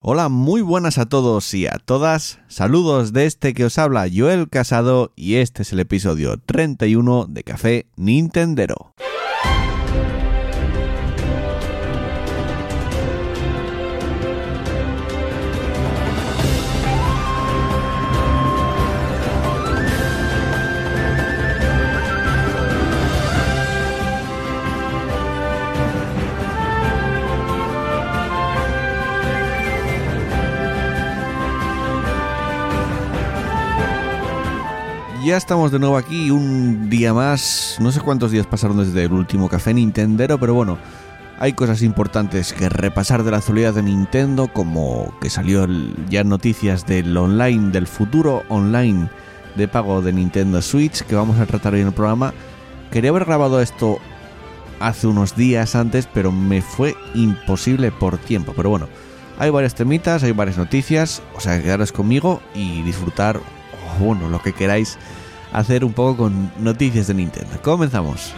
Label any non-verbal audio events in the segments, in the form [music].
Hola, muy buenas a todos y a todas. Saludos de este que os habla Joel Casado y este es el episodio 31 de Café Nintendero. Ya estamos de nuevo aquí, un día más. No sé cuántos días pasaron desde el último café Nintendero, pero bueno, hay cosas importantes que repasar de la actualidad de Nintendo, como que salió ya noticias del online, del futuro online de pago de Nintendo Switch, que vamos a tratar hoy en el programa. Quería haber grabado esto hace unos días antes, pero me fue imposible por tiempo. Pero bueno, hay varias temitas, hay varias noticias, o sea, quedaros conmigo y disfrutar bueno, lo que queráis hacer un poco con noticias de Nintendo. Comenzamos.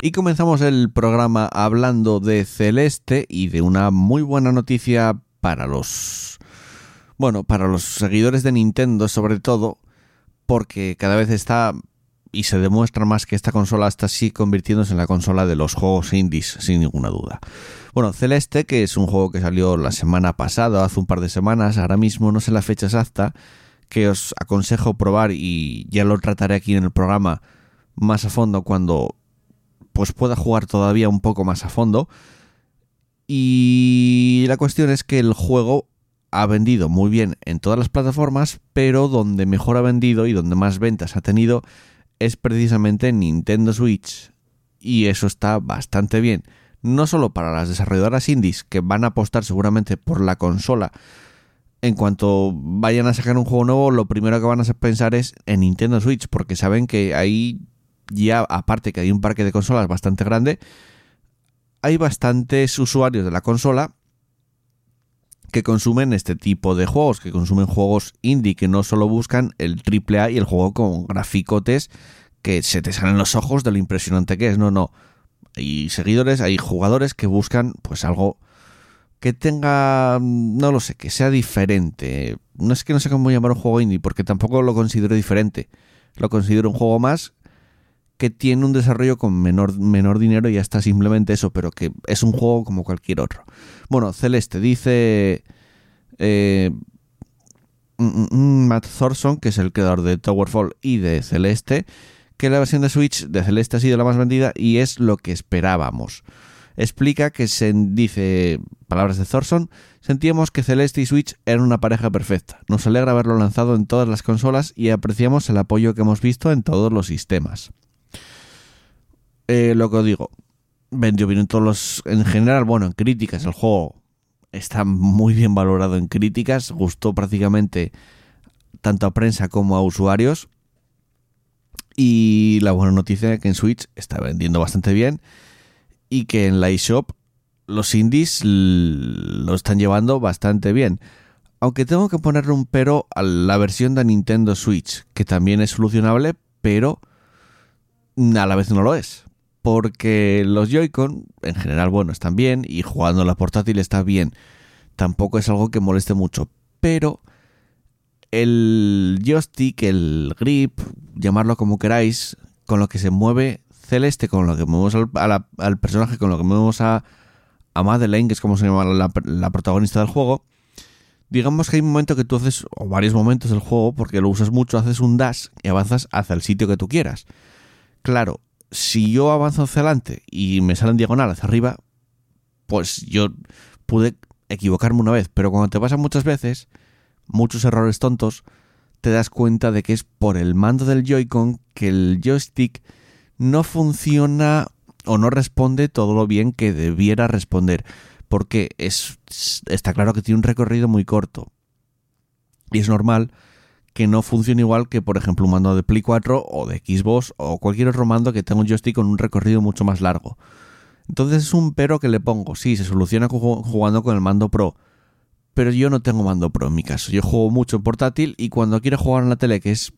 Y comenzamos el programa hablando de Celeste y de una muy buena noticia para los bueno, para los seguidores de Nintendo sobre todo, porque cada vez está y se demuestra más que esta consola está así convirtiéndose en la consola de los juegos indies, sin ninguna duda. Bueno, Celeste, que es un juego que salió la semana pasada, hace un par de semanas, ahora mismo no sé la fecha exacta, que os aconsejo probar y ya lo trataré aquí en el programa más a fondo cuando pues pueda jugar todavía un poco más a fondo. Y la cuestión es que el juego ha vendido muy bien en todas las plataformas, pero donde mejor ha vendido y donde más ventas ha tenido es precisamente en Nintendo Switch. Y eso está bastante bien. No solo para las desarrolladoras indies que van a apostar seguramente por la consola. En cuanto vayan a sacar un juego nuevo, lo primero que van a pensar es en Nintendo Switch, porque saben que ahí ya aparte que hay un parque de consolas bastante grande, hay bastantes usuarios de la consola que consumen este tipo de juegos, que consumen juegos indie, que no solo buscan el AAA y el juego con graficotes que se te salen los ojos de lo impresionante que es, no, no. Hay seguidores, hay jugadores que buscan pues algo que tenga, no lo sé, que sea diferente. No es que no sé cómo llamar un juego indie, porque tampoco lo considero diferente. Lo considero un juego más que tiene un desarrollo con menor, menor dinero y ya está simplemente eso, pero que es un juego como cualquier otro. Bueno, Celeste dice eh, mm, mm, mm, Matt Thorson, que es el creador de Towerfall y de Celeste, que la versión de Switch de Celeste ha sido la más vendida y es lo que esperábamos. Explica que se dice, palabras de Thorson, sentíamos que Celeste y Switch eran una pareja perfecta. Nos alegra haberlo lanzado en todas las consolas y apreciamos el apoyo que hemos visto en todos los sistemas. Eh, lo que os digo, vendió bien en todos los. En general, bueno, en críticas, el juego está muy bien valorado en críticas, gustó prácticamente tanto a prensa como a usuarios. Y la buena noticia es que en Switch está vendiendo bastante bien y que en la eShop los indies lo están llevando bastante bien. Aunque tengo que ponerle un pero a la versión de Nintendo Switch, que también es solucionable, pero a la vez no lo es porque los Joy-Con en general, bueno, están bien y jugando la portátil está bien. Tampoco es algo que moleste mucho, pero el joystick, el grip, llamarlo como queráis, con lo que se mueve Celeste, con lo que movemos al, personaje, con lo que movemos a, a Madeleine, que es como se llama la, la protagonista del juego, digamos que hay un momento que tú haces, o varios momentos del juego, porque lo usas mucho, haces un dash y avanzas hacia el sitio que tú quieras. Claro, si yo avanzo hacia adelante y me sale en diagonal hacia arriba, pues yo pude equivocarme una vez, pero cuando te pasa muchas veces, muchos errores tontos, te das cuenta de que es por el mando del Joy-Con que el joystick no funciona o no responde todo lo bien que debiera responder, porque es, está claro que tiene un recorrido muy corto. Y es normal que no funcione igual que, por ejemplo, un mando de Play 4 o de Xbox o cualquier otro mando que tenga un joystick con un recorrido mucho más largo. Entonces es un pero que le pongo. Sí, se soluciona jugando con el mando Pro. Pero yo no tengo mando Pro en mi caso. Yo juego mucho en portátil y cuando quiero jugar en la tele, que es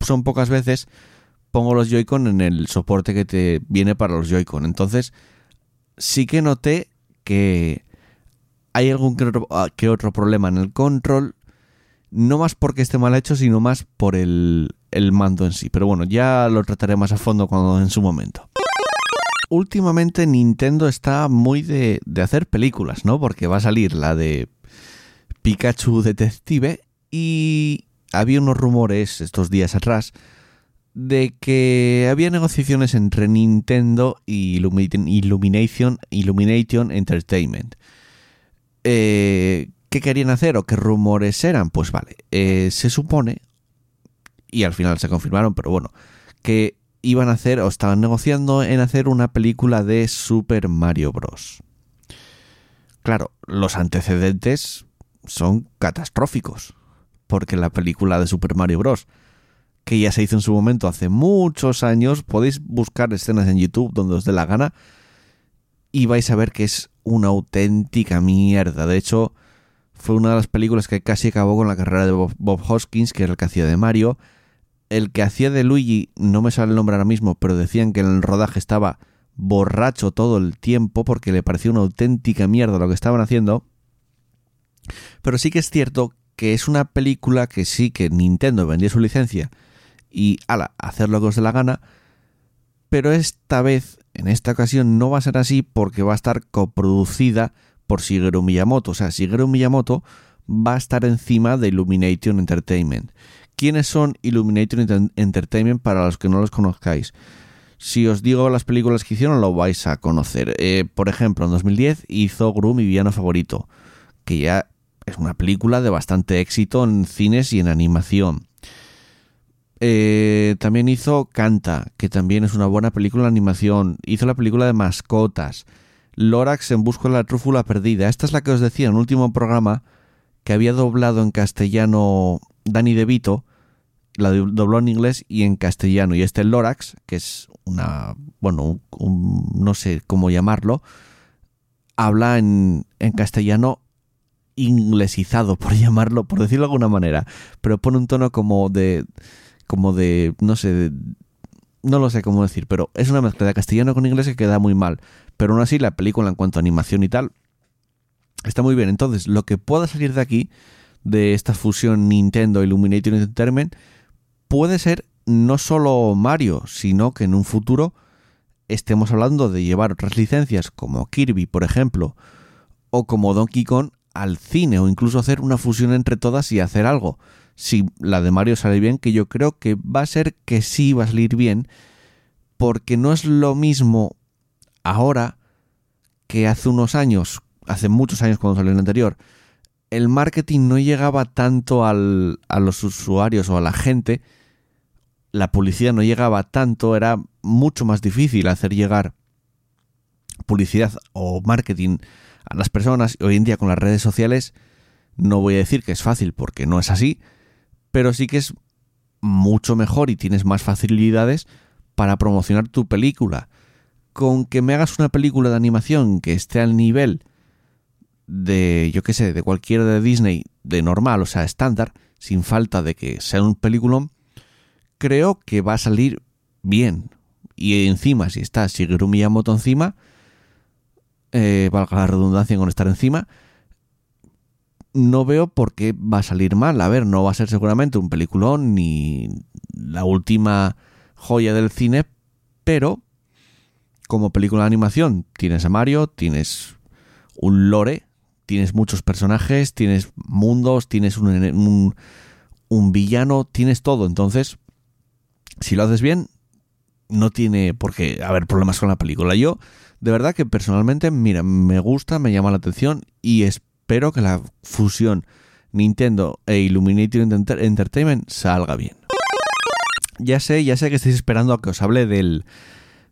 son pocas veces, pongo los Joy-Con en el soporte que te viene para los Joy-Con. Entonces, sí que noté que hay algún ah, que otro, problema en el control. No más porque esté mal hecho, sino más por el, el mando en sí. Pero bueno, ya lo trataré más a fondo cuando en su momento últimamente Nintendo está muy de, hacer películas, ¿no? Porque va a salir la de Pikachu Detective y había unos rumores estos días atrás de que había negociaciones entre Nintendo y Illumination, Illumination Entertainment. Eh, ¿Qué querían hacer o qué rumores eran? Pues vale, eh, se supone, y al final se confirmaron, pero bueno, que iban a hacer o estaban negociando en hacer una película de Super Mario Bros. Claro, los antecedentes son catastróficos, porque la película de Super Mario Bros., que ya se hizo en su momento hace muchos años, podéis buscar escenas en YouTube donde os dé la gana y vais a ver que es una auténtica mierda. De hecho, fue una de las películas que casi acabó con la carrera de Bob Hoskins, que era el que hacía de Mario, el que hacía de Luigi, no me sale el nombre ahora mismo, pero decían que en el rodaje estaba borracho todo el tiempo porque le parecía una auténtica mierda lo que estaban haciendo. Pero sí que es cierto que es una película que sí que Nintendo vendía su licencia y ala, hacer lo que os dé la gana, pero esta vez, en esta ocasión, no va a ser así porque va a estar coproducida por Shigeru Miyamoto. O sea, Shigeru Miyamoto va a estar encima de Illumination Entertainment, ¿Quiénes son Illuminator Entertainment para los que no los conozcáis? Si os digo las películas que hicieron, lo vais a conocer. Eh, por ejemplo, en 2010 hizo Gru, mi villano favorito, que ya es una película de bastante éxito en cines y en animación. Eh, también hizo Canta, que también es una buena película de animación. Hizo la película de mascotas. Lorax en busca de la trúfula perdida. Esta es la que os decía en el último programa, que había doblado en castellano Danny DeVito la dobló en inglés y en castellano. Y este Lorax, que es una, bueno, no sé cómo llamarlo, habla en, en castellano inglesizado, por [laughs] llamarlo, por decirlo de alguna manera, pero pone un tono como de, como de, no sé, no lo sé cómo decir, pero es una mezcla de castellano con inglés que queda muy mal. Pero aún así, la película en cuanto a animación y tal, está muy bien. Entonces, lo que pueda salir de aquí de esta fusión Nintendo Illuminator Entertainment puede ser no solo Mario, sino que en un futuro estemos hablando de llevar otras licencias como Kirby, por ejemplo, o como Donkey Kong al cine o incluso hacer una fusión entre todas y hacer algo. Si la de Mario sale bien, que yo creo que va a ser que sí va a salir bien, porque no es lo mismo ahora que hace unos años, hace muchos años cuando salió el anterior, el marketing no llegaba tanto al, a los usuarios o a la gente, la publicidad no llegaba tanto, era mucho más difícil hacer llegar publicidad o marketing a las personas. Hoy en día con las redes sociales no voy a decir que es fácil porque no es así, pero sí que es mucho mejor y tienes más facilidades para promocionar tu película. Con que me hagas una película de animación que esté al nivel de, yo qué sé, de cualquiera de Disney de normal, o sea, estándar, sin falta de que sea un peliculón, creo que va a salir bien. Y encima, si está Shigeru Miyamoto encima, eh, valga la redundancia con estar encima, no veo por qué va a salir mal. A ver, no va a ser seguramente un peliculón ni la última joya del cine, pero como película de animación tienes a Mario, tienes un lore tienes muchos personajes, tienes mundos, tienes un, un, villano, tienes todo. Entonces, si lo haces bien, no tiene por qué haber problemas con la película. Yo, de verdad que personalmente, mira, me gusta, me llama la atención y espero que la fusión Nintendo e Illuminated Entertainment salga bien. Ya sé, ya sé que estáis esperando a que os hable del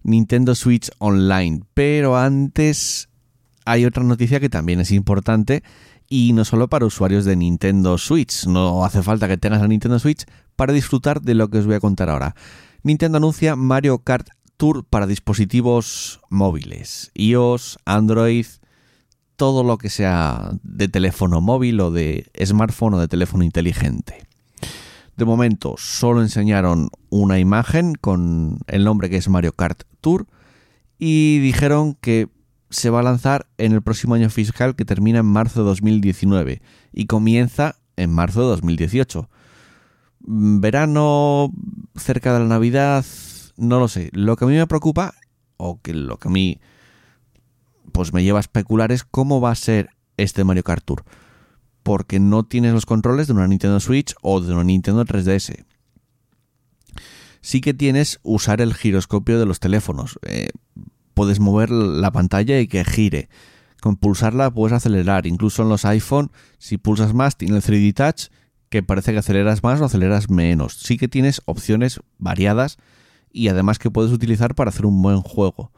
Nintendo Switch Online, pero antes hay otra noticia que también es importante y no solo para usuarios de Nintendo Switch, no hace falta que tengas la Nintendo Switch para disfrutar de lo que os voy a contar ahora. Nintendo anuncia Mario Kart Tour para dispositivos móviles, iOS, Android, todo lo que sea de teléfono móvil o de smartphone o de teléfono inteligente. De momento solo enseñaron una imagen con el nombre que es Mario Kart Tour y dijeron que se va a lanzar en el próximo año fiscal que termina en marzo de 2019 y comienza en marzo de 2018. Mm, verano, cerca de la Navidad, no lo sé. Lo que a mí me preocupa, o que lo que a mí pues me lleva a especular es cómo va a ser este Mario Kart Tour. Porque no tienes los controles de una Nintendo Switch o de una Nintendo 3DS. Sí que tienes usar el giroscopio de los teléfonos. Eh, puedes mover la pantalla y que gire. Con pulsarla puedes acelerar. Incluso en los iPhone, si pulsas más, tiene el 3D Touch que parece que aceleras más o aceleras menos. Sí que tienes opciones variadas y además que puedes utilizar para hacer un buen juego.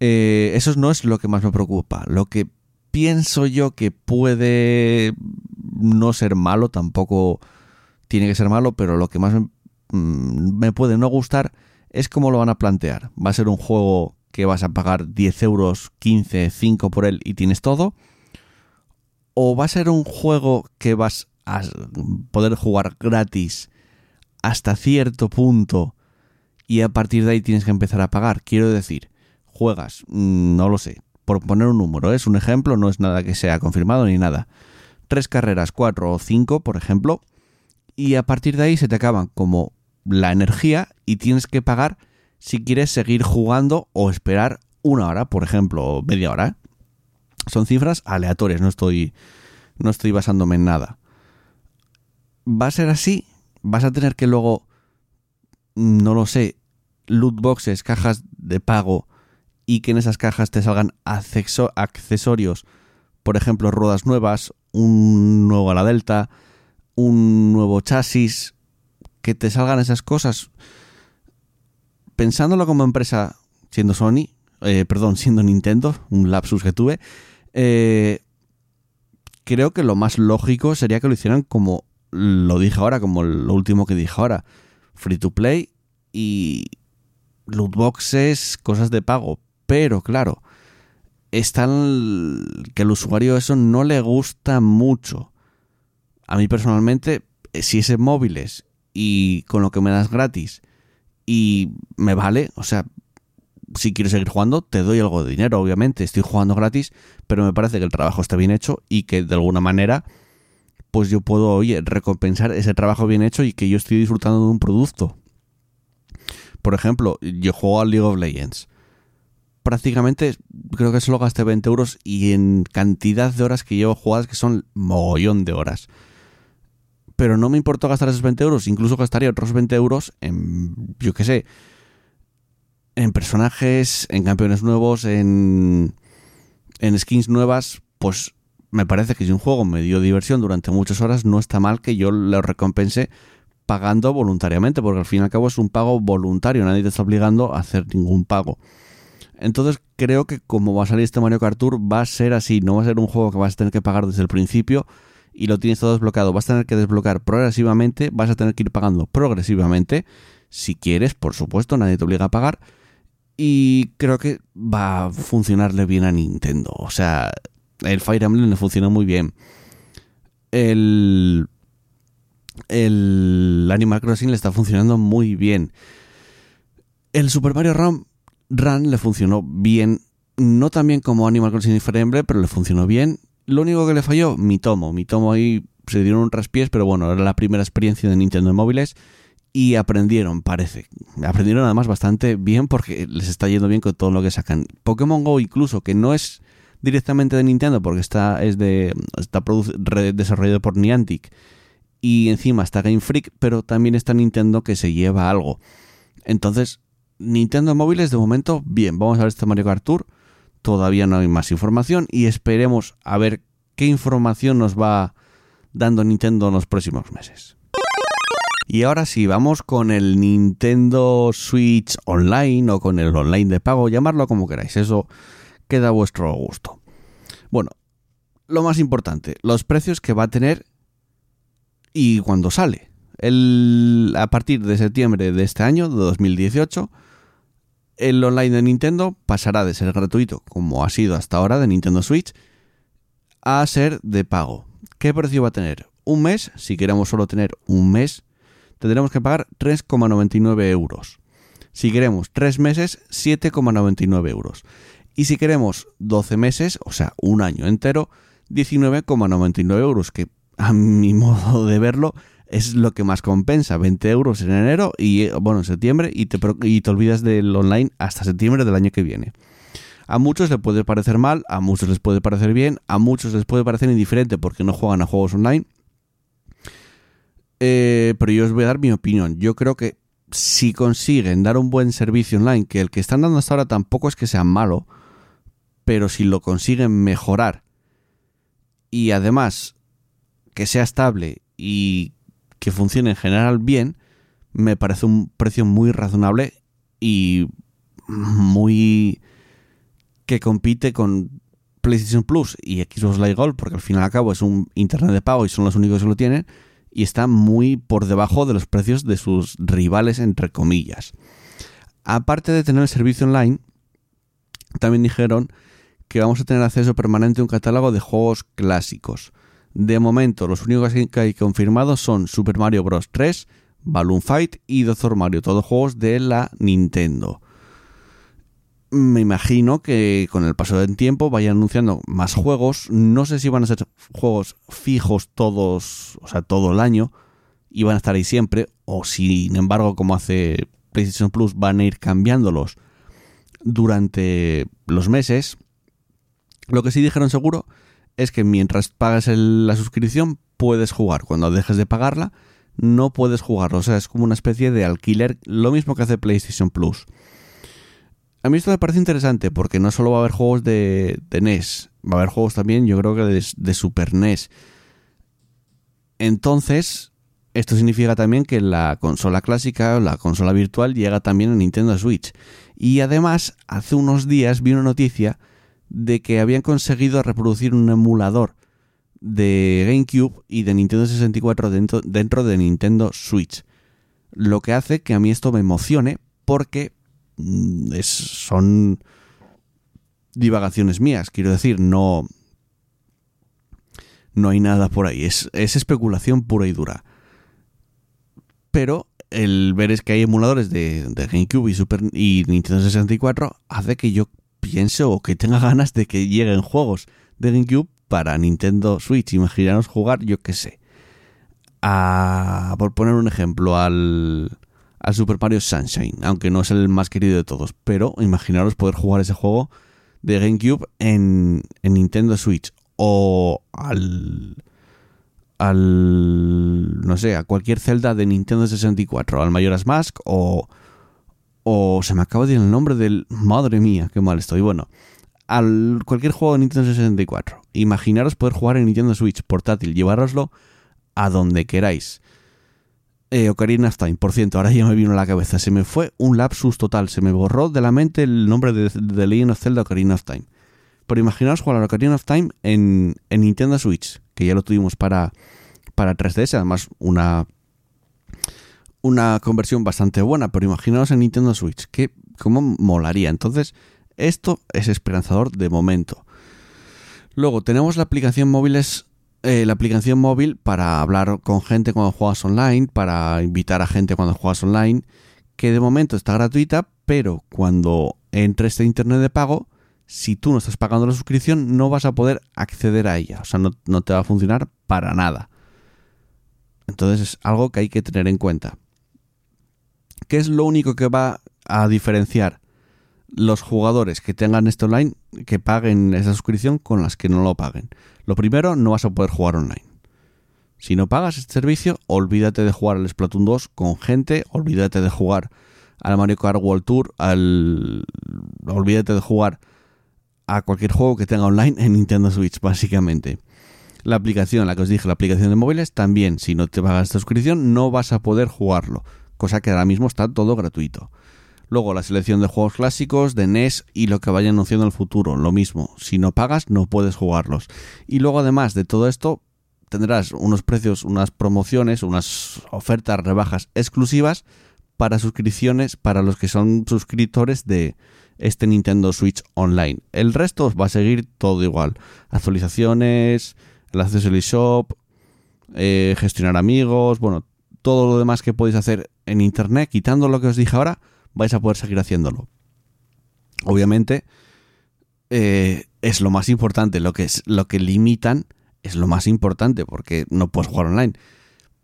Eh, eso no es lo que más me preocupa. Lo que pienso yo que puede no ser malo, tampoco tiene que ser malo, pero lo que más me, mm, me puede no gustar es cómo lo van a plantear. ¿Va a ser un juego que vas a pagar 10 euros, 15, 5 por él y tienes todo? ¿O va a ser un juego que vas a poder jugar gratis hasta cierto punto y a partir de ahí tienes que empezar a pagar. Quiero decir, juegas, mm, no lo sé, por poner un número, ¿eh? es un ejemplo, no es nada que sea confirmado ni nada. Tres carreras, cuatro o cinco, por ejemplo, y a partir de ahí se te acaban como la energía y tienes que pagar si quieres seguir jugando o esperar una hora, por ejemplo, o media hora. Son cifras aleatorias, no estoy, no estoy basándome en nada va a ser así. Vas a tener que luego, no lo sé, loot boxes, cajas de pago y que en esas cajas te salgan accesorios, por ejemplo, ruedas nuevas, un nuevo ala delta, un nuevo chasis, que te salgan esas cosas. Pensándolo como empresa, siendo Sony, eh, perdón, siendo Nintendo, un lapsus que tuve, eh, creo que lo más lógico sería que lo hicieran como lo dije ahora, como lo último que dije ahora, free to play y loot boxes, cosas de pago. Pero claro, están que al usuario eso no le gusta mucho. A mí personalmente, eh, si es en móviles y con lo que me das gratis y me vale, o sea, si quieres seguir jugando, te doy algo de dinero, obviamente. Estoy jugando gratis, pero me parece que el trabajo está bien hecho y que de alguna manera pues yo puedo, oye, recompensar ese trabajo bien hecho y que yo estoy disfrutando de un producto. Por ejemplo, yo juego al League of Legends. Prácticamente creo que solo gasté 20 euros y en cantidad de horas que llevo jugadas que son mogollón de horas. Pero no me importó gastar esos 20 euros, incluso gastaría otros 20 euros en, yo qué sé, en personajes, en campeones nuevos, en, en skins nuevas, pues me parece que si un juego me dio diversión durante muchas horas, no está mal que yo lo recompense pagando voluntariamente, porque al fin y al cabo es un pago voluntario, nadie te está obligando a hacer ningún pago. Entonces creo que como va a salir este Mario Kart Tour va a ser así, no va a ser un juego que vas a tener que pagar desde el principio y lo tienes todo desbloqueado, vas a tener que desbloquear progresivamente, vas a tener que ir pagando progresivamente, si quieres, por supuesto, nadie te obliga a pagar. Y creo que va a funcionarle bien a Nintendo. O sea, el Fire Emblem le funciona muy bien. El, el Animal Crossing le está funcionando muy bien. El Super Mario Run, Run le funcionó bien. No tan bien como Animal Crossing Fire Emblem, pero le funcionó bien. Lo único que le falló, mi tomo. Mi tomo ahí se dieron un traspiés, pero bueno, era la primera experiencia de Nintendo en móviles y aprendieron, parece. Aprendieron además bastante bien porque les está yendo bien con todo lo que sacan. Pokémon Go incluso, que no es directamente de Nintendo porque está, es de, está desarrollado por Niantic y encima está Game Freak, pero también está Nintendo que se lleva algo. Entonces, Nintendo móviles de momento, bien, vamos a ver este Mario Kart Tour. Todavía no hay más información y esperemos a ver qué información nos va dando Nintendo en los próximos meses. Y ahora sí, vamos con el Nintendo Switch Online o con el online de pago, llamarlo como queráis, eso queda a vuestro gusto. Bueno, lo más importante, los precios que va a tener y cuando sale. El, a partir de septiembre de este año, de 2018, el online de Nintendo pasará de ser gratuito, como ha sido hasta ahora de Nintendo Switch, a ser de pago. ¿Qué precio va a tener? Un mes, si queremos solo tener un mes, tendremos que pagar 3,99 euros. Si queremos 3 meses, 7,99 euros. Y si queremos 12 meses, o sea, un año entero, 19,99 euros, que a mi [laughs] modo de verlo es lo que más compensa. 20 euros en enero y, bueno, en septiembre y te, y te olvidas del online hasta septiembre del año que viene. A muchos les puede parecer mal, a muchos les puede parecer bien, a muchos les puede parecer indiferente porque no juegan a juegos online eh, pero yo os voy a dar mi opinión. Yo creo que si consiguen dar un buen servicio online, que el que están dando hasta ahora tampoco es que sea malo, pero si lo consiguen mejorar y además que sea estable y que funcione en general bien, me parece un precio muy razonable y muy que compite con PlayStation Plus y Xbox Live Gold, porque al fin y al cabo es un internet de pago y son los únicos que lo tienen y está muy por debajo de los precios de sus rivales, entre comillas. Aparte de tener el servicio online, también dijeron que vamos a tener acceso permanente a un catálogo de juegos clásicos. De momento, los únicos que hay confirmados son Super Mario Bros. 3, Balloon Fight y Doctor Mario, todos juegos de la Nintendo me imagino que con el paso del tiempo vayan anunciando más juegos. No sé si van a ser juegos fijos todos, o sea, todo el año y van a estar ahí siempre, o sin embargo, como hace PlayStation Plus, van a ir cambiándolos durante los meses. Lo que sí dijeron seguro es que mientras pagas la suscripción puedes jugar. Cuando dejes de pagarla, no puedes jugar. O sea, es como una especie de alquiler, lo mismo que hace PlayStation Plus. A mí esto me parece interesante porque no solo va a haber juegos de, NES, va a haber juegos también, yo creo que de, Super NES. Entonces, esto significa también que la consola clásica, la consola virtual, llega también a Nintendo Switch. Y además, hace unos días vi una noticia de que habían conseguido reproducir un emulador de GameCube y de Nintendo 64 dentro, de Nintendo Switch. Lo que hace que a mí esto me emocione porque Mm, es, son divagaciones mías, quiero decir, no, no hay nada por ahí, es, es especulación pura y dura. Pero el ver es que hay emuladores de, de GameCube y, Super, y Nintendo 64 hace que yo piense o que tenga ganas de que lleguen juegos de GameCube para Nintendo Switch. Imaginaros jugar, yo qué sé. A, por poner un ejemplo, al, al Super Mario Sunshine, aunque no es el más querido de todos. Pero imaginaros poder jugar ese juego de GameCube en, Nintendo Switch o al al no sé, a cualquier Zelda de Nintendo 64, al Majora's Mask o o se me acaba de ir el nombre del madre mía, qué mal estoy. Bueno, al cualquier juego de Nintendo 64. Imaginaros poder jugar en Nintendo Switch portátil, llevároslo a donde queráis. Eh, Ocarina of Time, por cierto, ahora ya me vino a la cabeza. Se me fue un lapsus total. Se me borró de la mente el nombre de, de Legend of Zelda Ocarina of Time. Pero imaginaos jugar a Ocarina of Time en, Nintendo Switch, que ya lo tuvimos para, para 3DS, además una, una conversión bastante buena, pero imaginaos en Nintendo Switch, que cómo molaría. Entonces, esto es esperanzador de momento. Luego tenemos la aplicación móviles eh, la aplicación móvil para hablar con gente cuando juegas online, para invitar a gente cuando juegas online, que de momento está gratuita, pero cuando entres a internet de pago, si tú no estás pagando la suscripción, no vas a poder acceder a ella. O sea, no, no te va a funcionar para nada. Entonces es algo que hay que tener en cuenta. ¿Qué es lo único que va a diferenciar los jugadores que tengan esto online, que paguen esa suscripción con las que no lo paguen? Lo primero, no vas a poder jugar online. Si no pagas este servicio, olvídate de jugar al Splatoon 2 con gente, olvídate de jugar al Mario Kart World Tour, al... Olvídate de jugar a cualquier juego que tenga online en Nintendo Switch, básicamente. La aplicación, la que os dije, la aplicación de móviles, también, si no te pagas esta suscripción, no vas a poder jugarlo, cosa que ahora mismo está todo gratuito. Luego la selección de juegos clásicos, de NES y lo que vaya anunciando el futuro, lo mismo. Si no pagas, no puedes jugarlos. Y luego además de todo esto, tendrás unos precios, unas promociones, unas ofertas, rebajas exclusivas para suscripciones para los que son suscriptores de este Nintendo Switch Online. El resto va a seguir todo igual. Actualizaciones, el acceso al eShop, eh, gestionar amigos, bueno, todo lo demás que podéis hacer en Internet, quitando lo que os dije ahora, vais a poder seguir haciéndolo. Obviamente, eh, es lo más importante, lo que, es, lo que limitan es lo más importante, porque no puedes jugar online.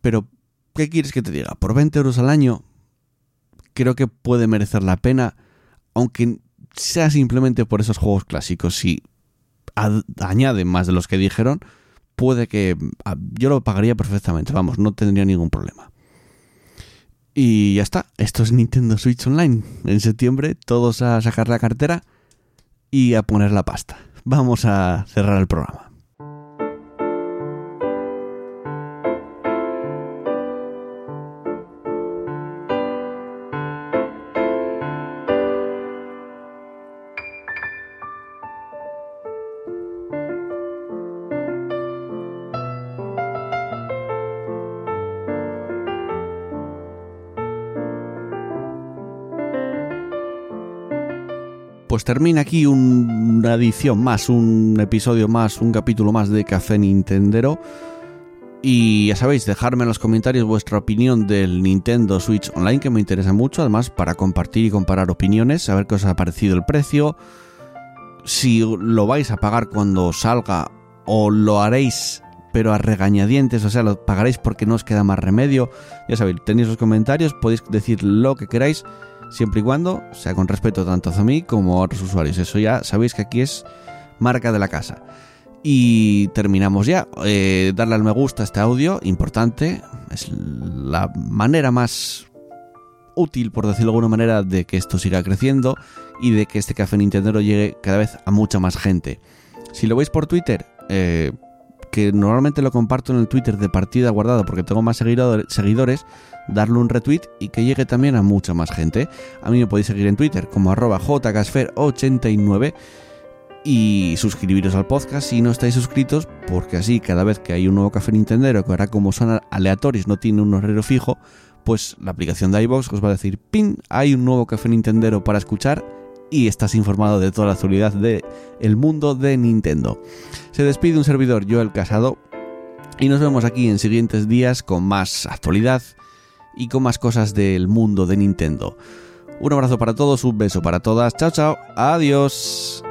Pero, ¿qué quieres que te diga? Por 20 euros al año, creo que puede merecer la pena, aunque sea simplemente por esos juegos clásicos. Si añaden más de los que dijeron, puede que yo lo pagaría perfectamente, vamos, no tendría ningún problema. Y ya está, esto es Nintendo Switch Online. En septiembre todos a sacar la cartera y a poner la pasta. Vamos a cerrar el programa. Pues termina aquí una edición más, un episodio más, un capítulo más de Café Nintendero. Y ya sabéis, dejadme en los comentarios vuestra opinión del Nintendo Switch Online, que me interesa mucho, además para compartir y comparar opiniones, saber qué os ha parecido el precio, si lo vais a pagar cuando salga o lo haréis pero a regañadientes, o sea, lo pagaréis porque no os queda más remedio. Ya sabéis, tenéis los comentarios, podéis decir lo que queráis siempre y cuando sea con respeto tanto a mí como a otros usuarios. Eso ya sabéis que aquí es marca de la casa. Y terminamos ya. Eh, darle al me gusta a este audio, importante. Es la manera más útil, por decirlo de alguna manera, de que esto siga creciendo y de que este café Nintendo llegue cada vez a mucha más gente. Si lo veis por Twitter, eh, que normalmente lo comparto en el Twitter de partida guardado porque tengo más seguidores, darle un retweet y que llegue también a mucha más gente. A mí me podéis seguir en Twitter como arroba jcasfer89 y suscribiros al podcast si no estáis suscritos, porque así cada vez que hay un nuevo café Nintendo, que ahora como son aleatorios, no tiene un horario fijo, pues la aplicación de iVoox os va a decir, pin, hay un nuevo café Nintendo para escuchar y estás informado de toda la actualidad del el mundo de Nintendo. Se despide un servidor, Joel Casado, y nos vemos aquí en siguientes días con más actualidad y con más cosas del mundo de Nintendo. Un abrazo para todos, un beso para todas, chao chao, adiós.